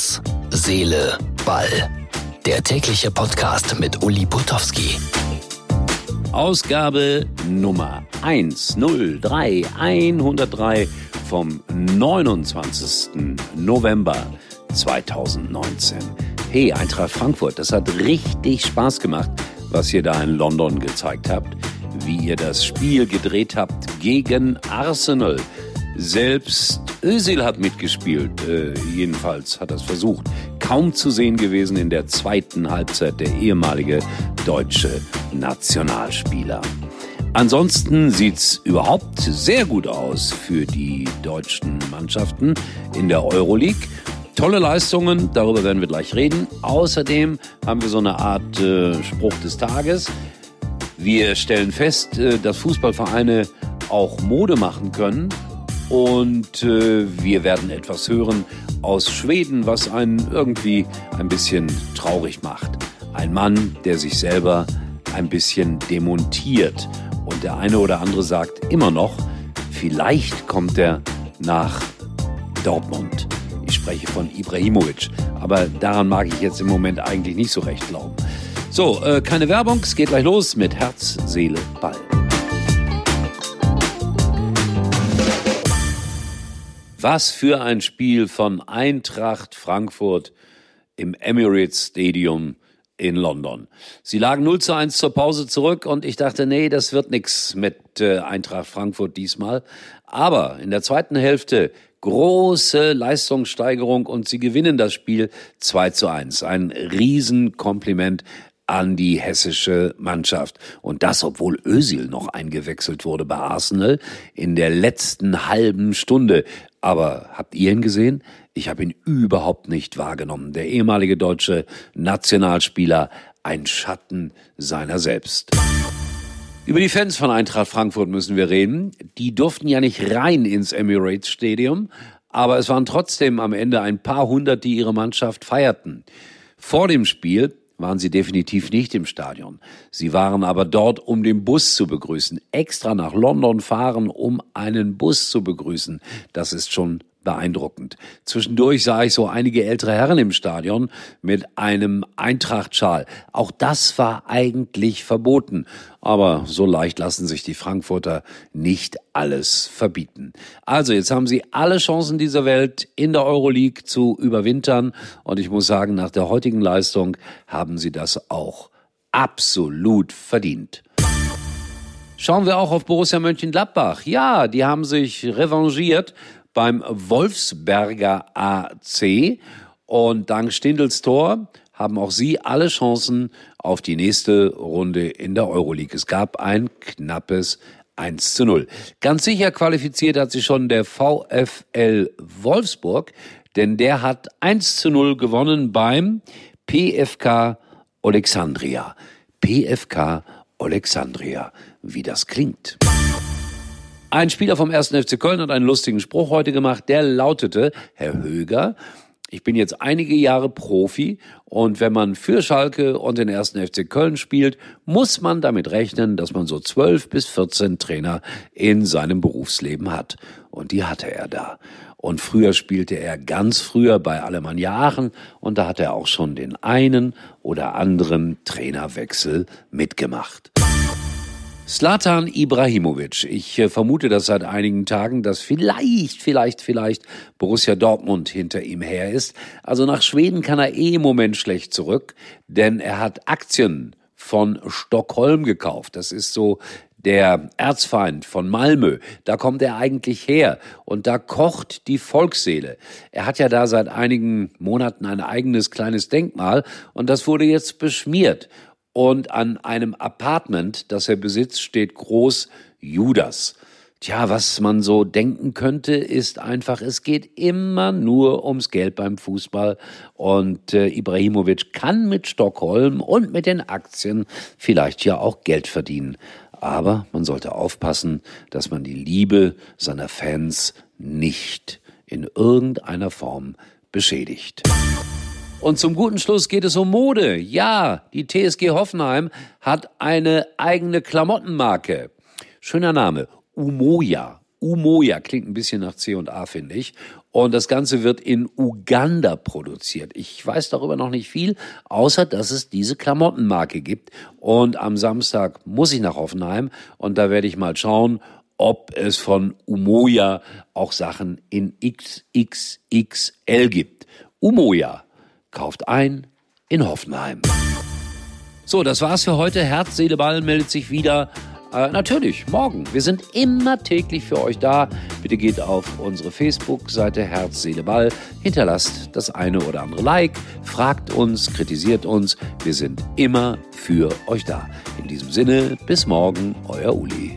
Herz, Seele, Ball. Der tägliche Podcast mit Uli Putowski. Ausgabe Nummer 103 103 vom 29. November 2019. Hey, Eintracht Frankfurt, das hat richtig Spaß gemacht, was ihr da in London gezeigt habt, wie ihr das Spiel gedreht habt gegen Arsenal. Selbst Özil hat mitgespielt, äh, jedenfalls hat er es versucht. Kaum zu sehen gewesen in der zweiten Halbzeit der ehemalige deutsche Nationalspieler. Ansonsten sieht's überhaupt sehr gut aus für die deutschen Mannschaften in der Euroleague. Tolle Leistungen, darüber werden wir gleich reden. Außerdem haben wir so eine Art äh, Spruch des Tages. Wir stellen fest, äh, dass Fußballvereine auch Mode machen können und äh, wir werden etwas hören aus Schweden, was einen irgendwie ein bisschen traurig macht. Ein Mann, der sich selber ein bisschen demontiert. Und der eine oder andere sagt immer noch, vielleicht kommt er nach Dortmund. Ich spreche von Ibrahimovic. Aber daran mag ich jetzt im Moment eigentlich nicht so recht glauben. So, äh, keine Werbung, es geht gleich los mit Herz, Seele, Ball. Was für ein Spiel von Eintracht Frankfurt im Emirates Stadium in London. Sie lagen 0 zu 1 zur Pause zurück und ich dachte, nee, das wird nix mit äh, Eintracht Frankfurt diesmal. Aber in der zweiten Hälfte große Leistungssteigerung und sie gewinnen das Spiel 2 zu 1. Ein Riesenkompliment an die hessische Mannschaft. Und das, obwohl Özil noch eingewechselt wurde bei Arsenal in der letzten halben Stunde. Aber habt ihr ihn gesehen? Ich habe ihn überhaupt nicht wahrgenommen. Der ehemalige deutsche Nationalspieler, ein Schatten seiner selbst. Über die Fans von Eintracht Frankfurt müssen wir reden. Die durften ja nicht rein ins Emirates Stadium, aber es waren trotzdem am Ende ein paar hundert, die ihre Mannschaft feierten. Vor dem Spiel waren sie definitiv nicht im Stadion. Sie waren aber dort, um den Bus zu begrüßen. Extra nach London fahren, um einen Bus zu begrüßen. Das ist schon beeindruckend. Zwischendurch sah ich so einige ältere Herren im Stadion mit einem Eintrachtschal. Auch das war eigentlich verboten. Aber so leicht lassen sich die Frankfurter nicht alles verbieten. Also jetzt haben sie alle Chancen dieser Welt in der Euroleague zu überwintern. Und ich muss sagen, nach der heutigen Leistung haben sie das auch absolut verdient. Schauen wir auch auf Borussia Mönchengladbach. Ja, die haben sich revanchiert beim Wolfsberger AC. Und dank Stindels Tor haben auch sie alle Chancen auf die nächste Runde in der Euroleague. Es gab ein knappes 1 zu 0. Ganz sicher qualifiziert hat sich schon der VfL Wolfsburg, denn der hat 1 zu 0 gewonnen beim PFK Alexandria. PFK Alexandria, wie das klingt. Ein Spieler vom 1. FC Köln hat einen lustigen Spruch heute gemacht, der lautete, Herr Höger, ich bin jetzt einige Jahre Profi und wenn man für Schalke und den 1. FC Köln spielt, muss man damit rechnen, dass man so 12 bis 14 Trainer in seinem Berufsleben hat. Und die hatte er da. Und früher spielte er ganz früher bei Alemannia Aachen und da hat er auch schon den einen oder anderen Trainerwechsel mitgemacht. Slatan Ibrahimovic. Ich äh, vermute das seit einigen Tagen, dass vielleicht, vielleicht, vielleicht Borussia Dortmund hinter ihm her ist. Also nach Schweden kann er eh im Moment schlecht zurück, denn er hat Aktien von Stockholm gekauft. Das ist so der Erzfeind von Malmö, da kommt er eigentlich her und da kocht die Volksseele. Er hat ja da seit einigen Monaten ein eigenes kleines Denkmal und das wurde jetzt beschmiert und an einem Apartment, das er besitzt, steht groß Judas. Tja, was man so denken könnte, ist einfach, es geht immer nur ums Geld beim Fußball. Und äh, Ibrahimovic kann mit Stockholm und mit den Aktien vielleicht ja auch Geld verdienen. Aber man sollte aufpassen, dass man die Liebe seiner Fans nicht in irgendeiner Form beschädigt. Und zum guten Schluss geht es um Mode. Ja, die TSG Hoffenheim hat eine eigene Klamottenmarke. Schöner Name. Umoja. Umoja. Klingt ein bisschen nach C und A, finde ich. Und das Ganze wird in Uganda produziert. Ich weiß darüber noch nicht viel, außer dass es diese Klamottenmarke gibt. Und am Samstag muss ich nach Hoffenheim und da werde ich mal schauen, ob es von Umoja auch Sachen in XXXL gibt. Umoja kauft ein in Hoffenheim. So, das war's für heute. Herz, Seele, Ball meldet sich wieder. Äh, natürlich, morgen. Wir sind immer täglich für euch da. Bitte geht auf unsere Facebook-Seite Herz, Seele, Ball. Hinterlasst das eine oder andere Like. Fragt uns, kritisiert uns. Wir sind immer für euch da. In diesem Sinne, bis morgen, euer Uli.